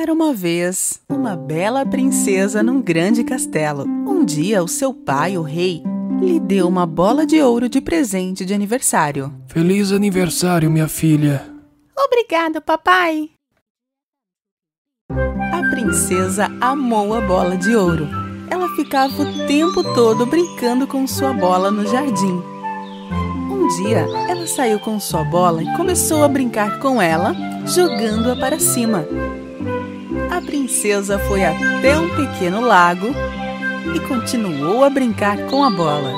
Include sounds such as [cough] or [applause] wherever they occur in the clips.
Era uma vez uma bela princesa num grande castelo. Um dia, o seu pai, o rei, lhe deu uma bola de ouro de presente de aniversário. Feliz aniversário, minha filha. Obrigada, papai. A princesa amou a bola de ouro. Ela ficava o tempo todo brincando com sua bola no jardim. Um dia, ela saiu com sua bola e começou a brincar com ela, jogando-a para cima. A princesa foi até um pequeno lago e continuou a brincar com a bola.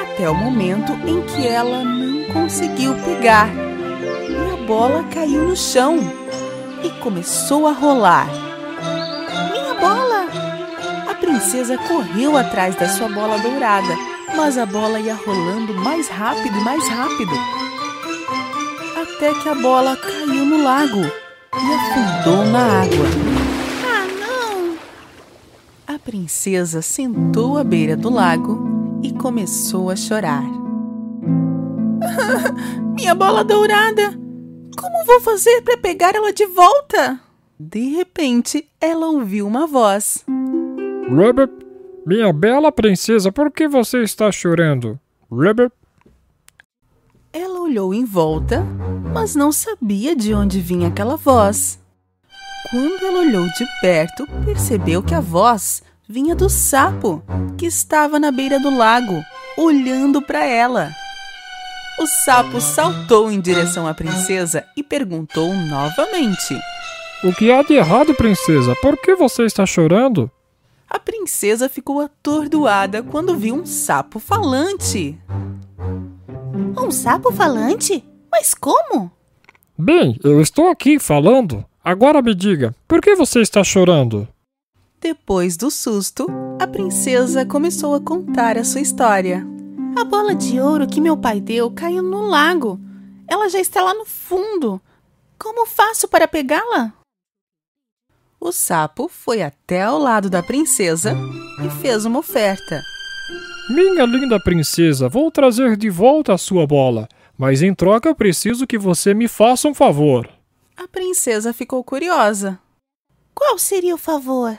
Até o momento em que ela não conseguiu pegar e a bola caiu no chão e começou a rolar. Minha bola! A princesa correu atrás da sua bola dourada, mas a bola ia rolando mais rápido e mais rápido. Até que a bola caiu no lago e afundou na água. Ah, não! A princesa sentou à beira do lago e começou a chorar. [laughs] Minha bola dourada! Como vou fazer para pegar ela de volta? De repente, ela ouviu uma voz. Ribbit, minha bela princesa, por que você está chorando? Ribbit, Ela olhou em volta, mas não sabia de onde vinha aquela voz. Quando ela olhou de perto, percebeu que a voz vinha do sapo, que estava na beira do lago, olhando para ela. O sapo saltou em direção à princesa e perguntou novamente. o que há de errado, princesa? Por que você está chorando? A princesa ficou atordoada quando viu um sapo falante. Um sapo falante? Mas como? Bem, eu estou aqui falando. Agora me diga, por que você está chorando? Depois do susto, a princesa começou a contar a sua história. A bola de ouro que meu pai deu caiu no lago. Ela já está lá no fundo. Como faço para pegá-la? O sapo foi até ao lado da princesa e fez uma oferta. Minha linda princesa, vou trazer de volta a sua bola, mas em troca preciso que você me faça um favor. A princesa ficou curiosa. Qual seria o favor?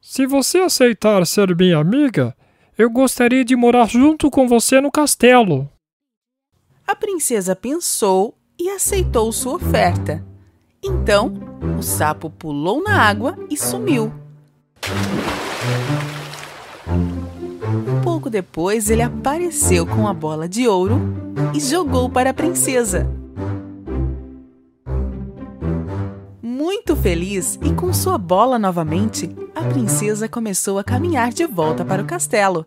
Se você aceitar ser minha amiga, eu gostaria de morar junto com você no castelo. A princesa pensou e aceitou sua oferta. Então, o sapo pulou na água e sumiu. Pouco depois, ele apareceu com a bola de ouro e jogou para a princesa. Muito feliz e com sua bola novamente, a princesa começou a caminhar de volta para o castelo.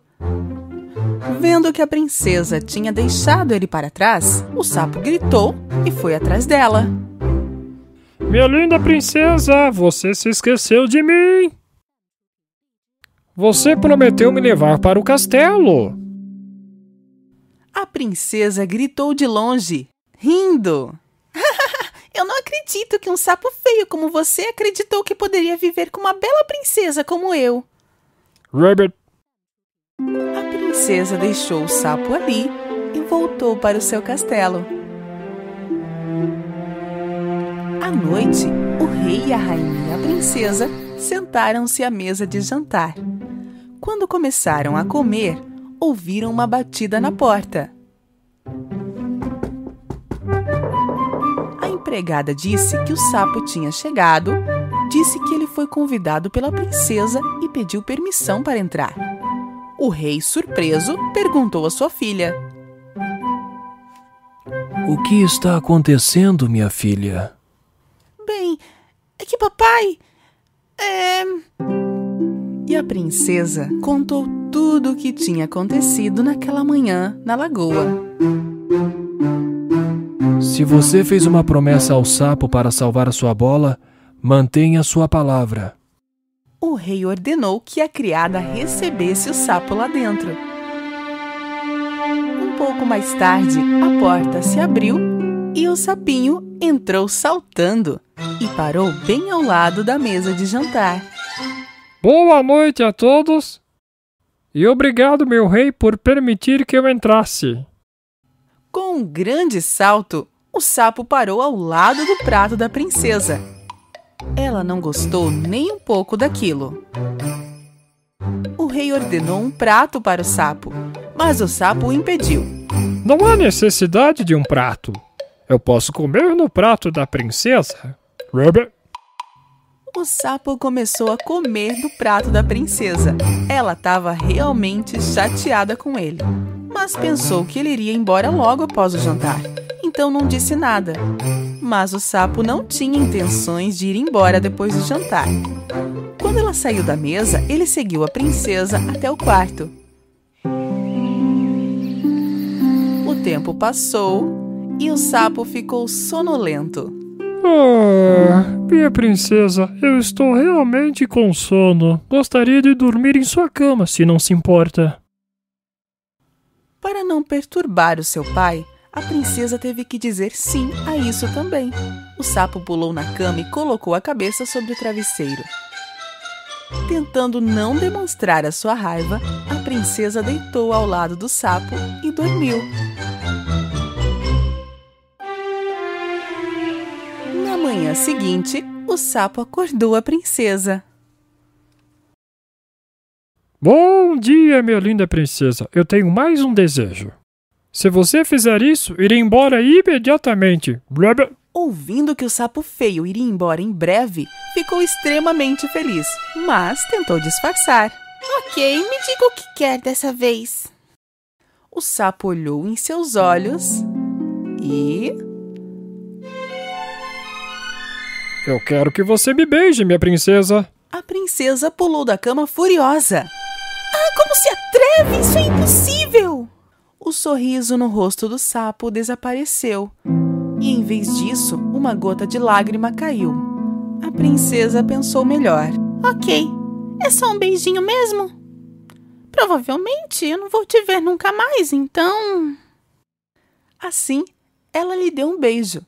Vendo que a princesa tinha deixado ele para trás, o sapo gritou e foi atrás dela. Minha linda princesa, você se esqueceu de mim. Você prometeu me levar para o castelo. A princesa gritou de longe, rindo. [laughs] Eu não acredito que um sapo feio como você acreditou que poderia viver com uma bela princesa como eu. Rabbit, A princesa deixou o sapo ali e voltou para o seu castelo. À noite, o rei, a rainha e a princesa sentaram-se à mesa de jantar. Quando começaram a comer, ouviram uma batida na porta. A empregada disse que o sapo tinha chegado, disse que ele foi convidado pela princesa e pediu permissão para entrar. O rei, surpreso, perguntou à sua filha. o que está acontecendo, minha filha? Bem, é que papai. É. E a princesa contou tudo o que tinha acontecido naquela manhã na lagoa. Se você fez uma promessa ao sapo para salvar a sua bola, mantenha sua palavra. O rei ordenou que a criada recebesse o sapo lá dentro. Um pouco mais tarde, a porta se abriu e o sapinho entrou saltando e parou bem ao lado da mesa de jantar. Boa noite a todos e obrigado, meu rei, por permitir que eu entrasse. Com um grande salto, o sapo parou ao lado do prato da princesa. Ela não gostou nem um pouco daquilo. O rei ordenou um prato para o sapo, mas o sapo o impediu. Não há necessidade de um prato. Eu posso comer no prato da princesa. O sapo começou a comer do prato da princesa. Ela estava realmente chateada com ele, mas pensou que ele iria embora logo após o jantar, então não disse nada. Mas o sapo não tinha intenções de ir embora depois do jantar. Quando ela saiu da mesa, ele seguiu a princesa até o quarto. O tempo passou e o sapo ficou sonolento. Ah, minha princesa, eu estou realmente com sono. Gostaria de dormir em sua cama, se não se importa. Para não perturbar o seu pai, a princesa teve que dizer sim a isso também. O sapo pulou na cama e colocou a cabeça sobre o travesseiro. Tentando não demonstrar a sua raiva, a princesa deitou ao lado do sapo e dormiu. Manhã seguinte, o sapo acordou a princesa. Bom dia, minha linda princesa. Eu tenho mais um desejo. Se você fizer isso, irei embora imediatamente. Ouvindo que o sapo feio iria embora em breve, ficou extremamente feliz, mas tentou disfarçar. Ok, me diga o que quer dessa vez. O sapo olhou em seus olhos e. Eu quero que você me beije, minha princesa. A princesa pulou da cama furiosa. Ah, como se atreve? Isso é impossível! O sorriso no rosto do sapo desapareceu e, em vez disso, uma gota de lágrima caiu. A princesa pensou melhor. Ok, é só um beijinho mesmo? Provavelmente eu não vou te ver nunca mais, então. Assim, ela lhe deu um beijo.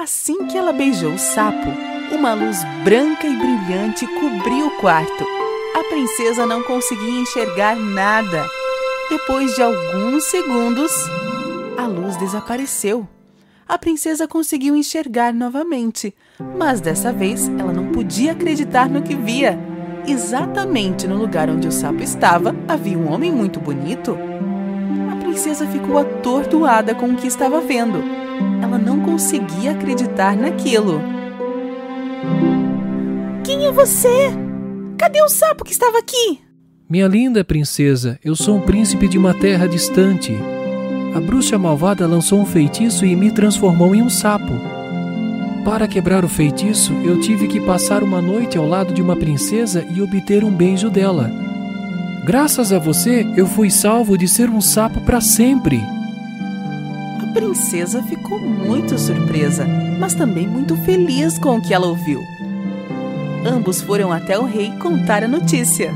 Assim que ela beijou o sapo, uma luz branca e brilhante cobriu o quarto. A princesa não conseguia enxergar nada. Depois de alguns segundos, a luz desapareceu. A princesa conseguiu enxergar novamente, mas dessa vez ela não podia acreditar no que via. Exatamente no lugar onde o sapo estava havia um homem muito bonito. A princesa ficou atordoada com o que estava vendo. Ela não conseguia acreditar naquilo. Quem é você? Cadê o sapo que estava aqui? Minha linda princesa, eu sou um príncipe de uma terra distante. A bruxa malvada lançou um feitiço e me transformou em um sapo. Para quebrar o feitiço, eu tive que passar uma noite ao lado de uma princesa e obter um beijo dela. Graças a você, eu fui salvo de ser um sapo para sempre. A princesa ficou muito surpresa, mas também muito feliz com o que ela ouviu. Ambos foram até o rei contar a notícia.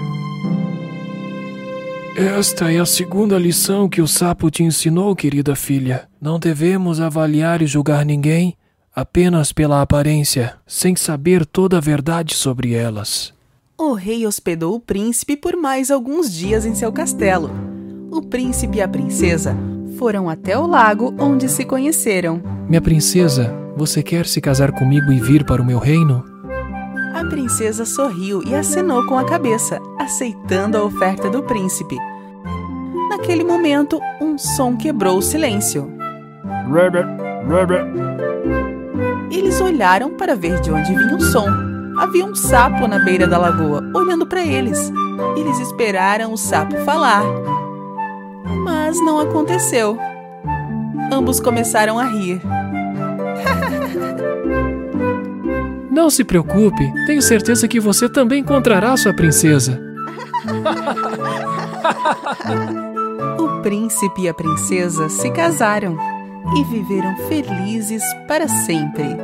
Esta é a segunda lição que o sapo te ensinou, querida filha. Não devemos avaliar e julgar ninguém apenas pela aparência, sem saber toda a verdade sobre elas. O rei hospedou o príncipe por mais alguns dias em seu castelo. O príncipe e a princesa foram até o lago onde se conheceram. Minha princesa, você quer se casar comigo e vir para o meu reino? A princesa sorriu e acenou com a cabeça, aceitando a oferta do príncipe. Naquele momento, um som quebrou o silêncio. Eles olharam para ver de onde vinha o som. Havia um sapo na beira da lagoa, olhando para eles. Eles esperaram o sapo falar. Mas não aconteceu. Ambos começaram a rir. [laughs] Não se preocupe, tenho certeza que você também encontrará sua princesa. [laughs] O príncipe e a princesa se casaram e viveram felizes para sempre.